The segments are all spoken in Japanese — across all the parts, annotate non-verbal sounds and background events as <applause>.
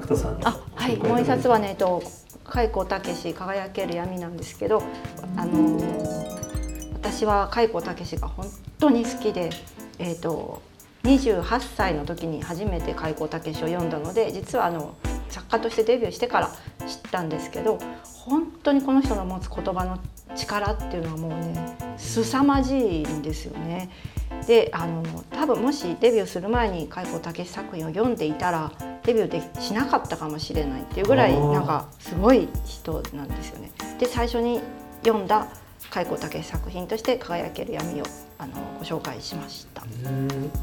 角田さんあはいもう一冊はねと開高武輝ける闇なんですけどあの私は開高武が本当に好きでえっと28歳の時に初めて開高武を読んだので実はあの作家としてデビューしてから知ったんですけど本当にこの人の持つ言葉の力っていうのはもうね凄まじいんですよね。であの多分もしデビューする前に開高武作品を読んでいたらデビューでしなかったかもしれないっていうぐらいなんかすごい人なんですよね。で最初に読んだ開高武作品として「輝ける闇」をあのご紹介しました。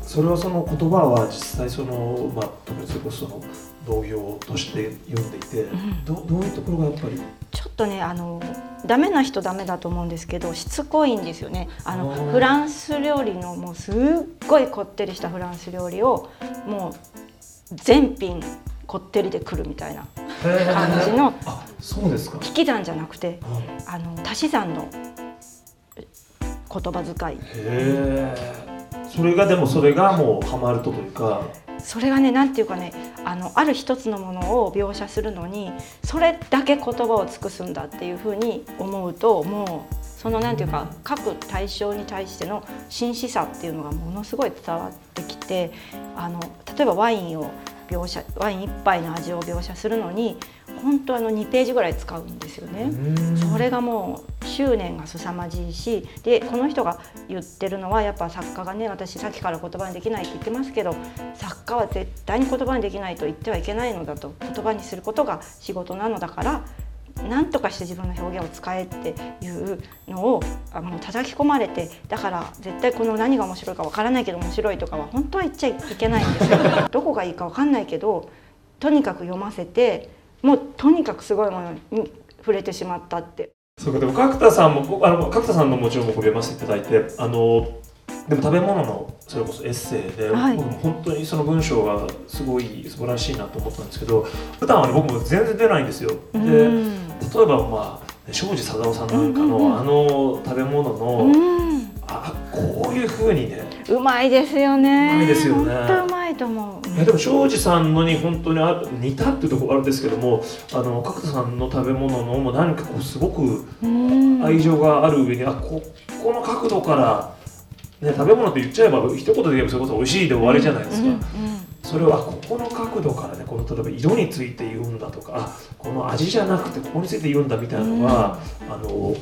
それはその言葉は実際そのまあ特にそれこそその同業として読んでいて、うん、どどういうところがやっぱり？ちょっとねあのダメな人ダメだと思うんですけどしつこいんですよね。あのフランス料理のもうすっごいこってりしたフランス料理をもう全品こってりでくるみたいな感じのそうですか。引き算じゃなくてあの足し算の言葉遣い。それがでもそれがもうハマるとというか。それがね何て言うかねあのある一つのものを描写するのにそれだけ言葉を尽くすんだっていうふうに思うともうその何て言うか各対象に対しての真摯さっていうのがものすごい伝わってきてあの例えばワインを描写ワイン1杯の味を描写するのに本当あの2ページぐらい使うんですよね。それがもう執念が凄まじいしでこの人が言ってるのはやっぱ作家がね私さっきから言葉にできないって言ってますけど作家は絶対に言葉にできないと言ってはいけないのだと言葉にすることが仕事なのだから何とかして自分の表現を使えっていうのをあの叩き込まれてだから絶対この何が面白いかわからないけど面白いとかは本当は言っちゃいけないんですよ。<laughs> どこがいいかわかんないけどとにかく読ませてもうとにかくすごいものに触れてしまったって。そうかでも角田さんもあの角田さんのもちろん僕読ませていただいてあのでも食べ物のそれこそエッセイで、はい、僕も本当にその文章がすごい素晴らしいなと思ったんですけど普段は、ね、僕も全然出ないんですよ。で例えばまあ庄司貞夫さんなんかの、あの食べ物の、あこういうふうにねうまいですよね。うまいですよね。本当うまいと思う。いやでも庄司さんのに本当にあ似たっていうところあるんですけどもあの角田さんの食べ物のも何かこうすごく愛情がある上にあここの角度からね、食べ物って言っちゃえば一言で言えばそれこそ美味しいで終わりじゃないですか、うんうんうん、それはここの角度からねこの例えば色について言うんだとかあこの味じゃなくてここについて言うんだみたいなのは、うん、あの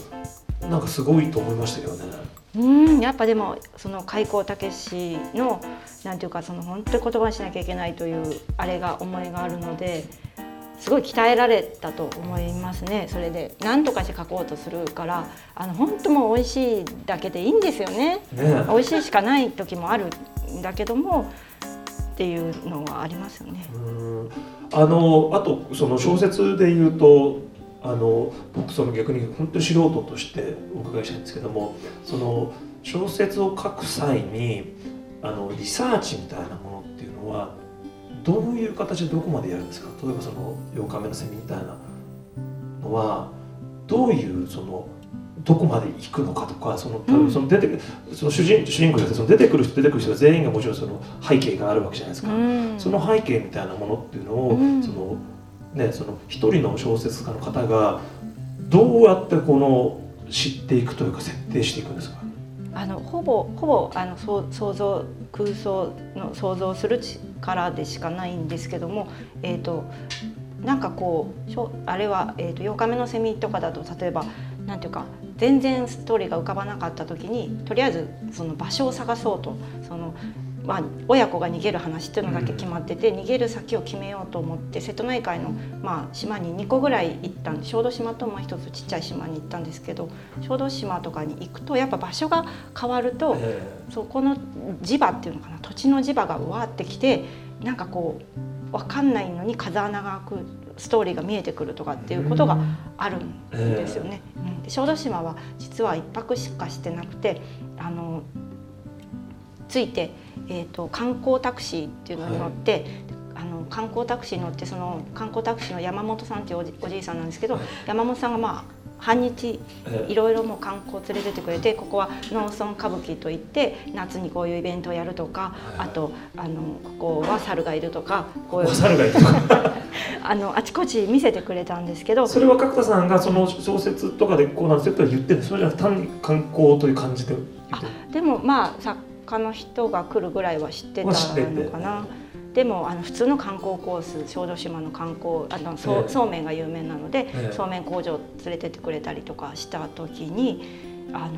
なんかすごいと思いましたけどね。うんやっぱでもその開口武史のなんていうかその本当に言葉にしなきゃいけないというあれが思いがあるのですごい鍛えられたと思いますね。それで何とかして書こうとするからあの本当もう美味しいだけでいいんですよね。ね。美味しいしかない時もあるんだけどもっていうのはありますよね。あのあとその小説で言うとあの僕その逆に本当に素人としてお伺いしたいんですけどもその小説を書く際にあのリサーチみたいなものっていうのはどういう形でどこまでやるんですか？例えばその8日目のセミみたいなのはどういうそのどこまで行くのかとかその多分その出てくる、その主人主人公でその出てくる人出てくる人が全員がもちろんその背景があるわけじゃないですか、うん、その背景みたいなものっていうのを、うん、そのねその一人の小説家の方がどうやってこの知っていくというか設定していくんですか？あのほぼほぼあの想像空想の想像するからでしかないんですけども、えーと、なんかこうあれは、えーと、8日目のセミとかだと例えば何ていうか全然ストーリーが浮かばなかった時にとりあえずその場所を探そうと。そのまあ、親子が逃げる話っていうのだけ決まってて、うん、逃げる先を決めようと思って瀬戸内海の、まあ、島に2個ぐらい行ったんで小豆島ともう一つちっちゃい島に行ったんですけど小豆島とかに行くとやっぱ場所が変わるとそこの磁場っていうのかな土地の磁場がうわってきてなんかこう分かんないのに風穴が開くストーリーが見えてくるとかっていうことがあるんですよね。うん、で小豆島は実は1泊しかしてなくてあの着いてえーと、観光タクシーっていうのに乗って、はい、あの観光タクシーに乗ってその観光タクシーの山本さんっていうおじおじいさんなんですけど、はい、山本さんがまあ半日ええ。いろいろもう観光連れてってくれてここは農村歌舞伎といって夏にこういうイベントをやるとかはい。あとあのここは猿がいるとかこういうお猿がいるとか。<laughs> あのあちこち見せてくれたんですけどそれは角田さんがその小説とかでこうなんですよとは言ってそれじゃなくて単に観光という感じで言ってる。でもまあ作家の人が来るぐらいは知ってたのかな。でもあの普通の観光コース小豆島の観光あのそうええ。そうめんが有名なので、ええ。そうめん工場連れてってくれたりとかした時にあの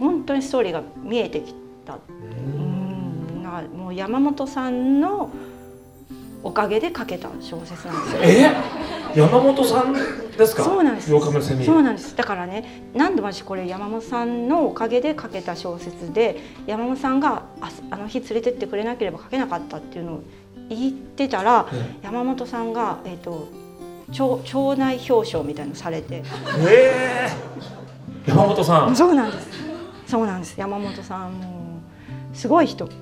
本当にストーリーが見えてきた。うん。なもう山本さんのおかげで書けた小説なんですよ。え？山本さんですか？そうなんです。8日目のセミ。そうなんです。だからね何度も私これ山本さんのおかげで書けた小説で山本さんがああの日連れてってくれなければ書けなかったっていうのを言ってたらえ山本さんが、えー、と町町内表彰みたいのされて。えー山本さん。そうなんです。そうなんです。山本さんもうすごい人。<laughs>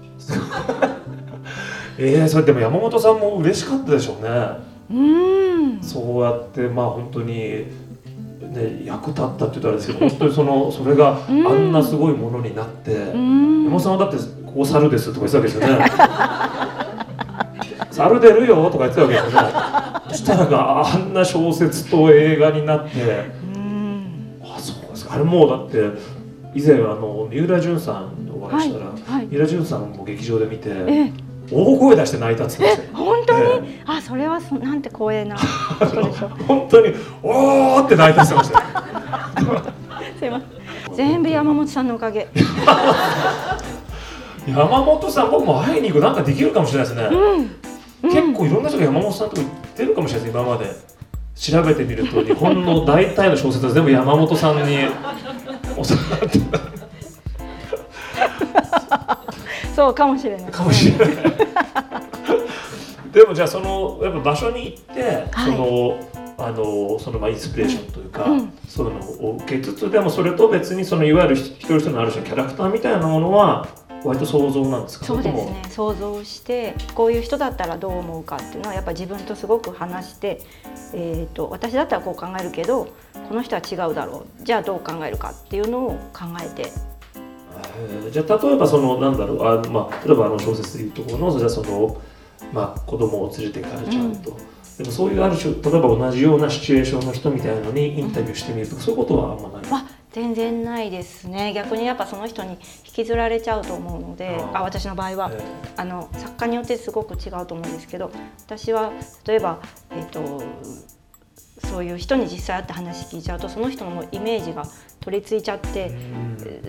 えー、それでも山本さんも嬉しかったでしょうね。うーんそうやってまあ本当にね役立ったって言ったらですけど本当にその <laughs> それがあうん。んなすごいものになってうーん。山本さんはだって「ここ猿です」とか言ってたわけですよね「<laughs> 猿出るよ」とか言ってたわけですよね。そしたらがあんな小説と映画になってうーん。あそうですか。あれもうだって以前あの三浦淳さんにお会いしたら、はい三浦淳さんも劇場で見てえ大声出して泣いたって言って本当に、えあそれはそなんて光栄なことでしょう。<laughs> 本当に「おー!」って泣いたってましたよすいません。全部山本さんのおかげ。<laughs> 山本さん僕も会いに行くなんかできるかもしれないですね、結構いろんな人が山本さんとこ行ってるかもしれないです今まで。調べてみると日本の大体の小説は全部山本さんにお世話になってたそうかもしれない。かもしれない。<laughs> でもじゃあそのやっぱ場所に行って、はい。そのあのそのまあインスピレーションというか、うん。そういうのを受けつつでもそれと別にそのいわゆる一人一人のある種のキャラクターみたいなものは割と想像なんですか？そうですね。想像してこういう人だったらどう思うかっていうのはやっぱ自分とすごく話して、えー、と私だったらこう考えるけどこの人は違うだろう。じゃあどう考えるかっていうのを考えてえーじゃあ例えばそのなんだろうあ、まあ、例えばあの小説でいうところのじゃあその、まあ、子供を連れて行かれちゃうと、でもそういうある種例えば同じようなシチュエーションの人みたいなのにインタビューしてみるとかそういうことはあんまない、は全然ないですね。逆にやっぱその人に引きずられちゃうと思うのであー。あ私の場合はえあの作家によってすごく違うと思うんですけど私は例えば、えー、とそういう人に実際会って話聞いちゃうとその人のイメージが取り付いちゃって、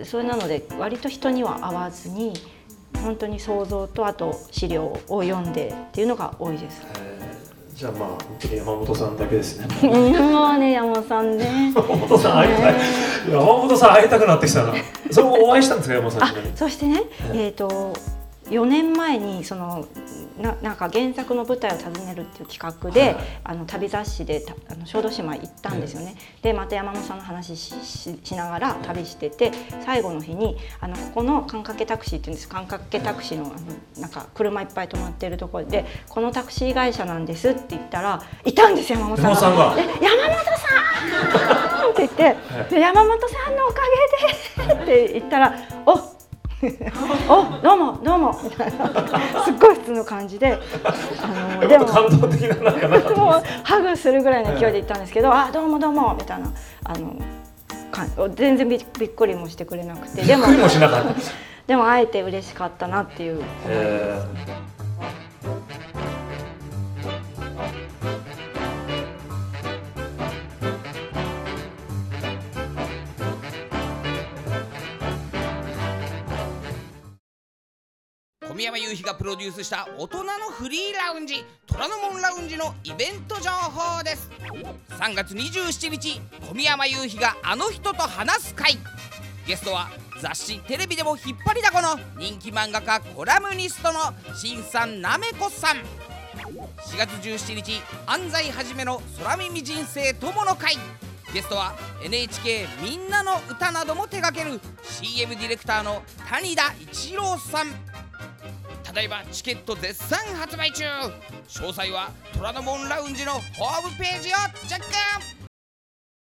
それなので割と人には合わずに本当に想像とあと資料を読んでっていうのが多いです。えー。じゃあまあ本当に山本さんだけですね。うんもうね山本さんね。<laughs> 山本さん会いたい。山本さん会いたくなってきたな。それもお会いしたんですか山本さんあそしてね、えっ、と4年前にそのななんか原作の舞台を訪ねるっていう企画で、はい。あの旅雑誌でたあの小豆島行ったんですよね。でまた山本さんの話しながら旅してて最後の日にあのここの間掛けタクシーっていうんです。間掛けタクシーのあのなんか車いっぱい止まってるところでこのタクシー会社なんですって言ったらいたんですよ山本さんが。山本さんが。で山本さん！って言って、で山本さんのおかげで <laughs> って言ったら「おおどうもどうも」みたいなすっごい普通の感じで。あのでも。ぱ感動的ななんかなもうハグするぐらいの勢いで言ったんですけど「あどうもどうも」みたいな。あのか全然びびっくりもしてくれなくて。でも。びっくりもしなかった。でも会えて嬉しかったなっていう。え小宮山雄飛がプロデュースした大人のフリーラウンジ虎ノ門ラウンジのイベント情報です。3月27日小宮山雄飛があの人と話す会。ゲストは雑誌テレビでも引っ張りだこの人気漫画家コラムニストの新さんなめこさん。4月17日安西はじめの空耳人生友の会。ゲストは NHK みんなの歌なども手掛ける CM ディレクターの谷田一郎さん。ただいまチケット絶賛発売中。詳細は虎ノ門ラウンジのホームページをチェック。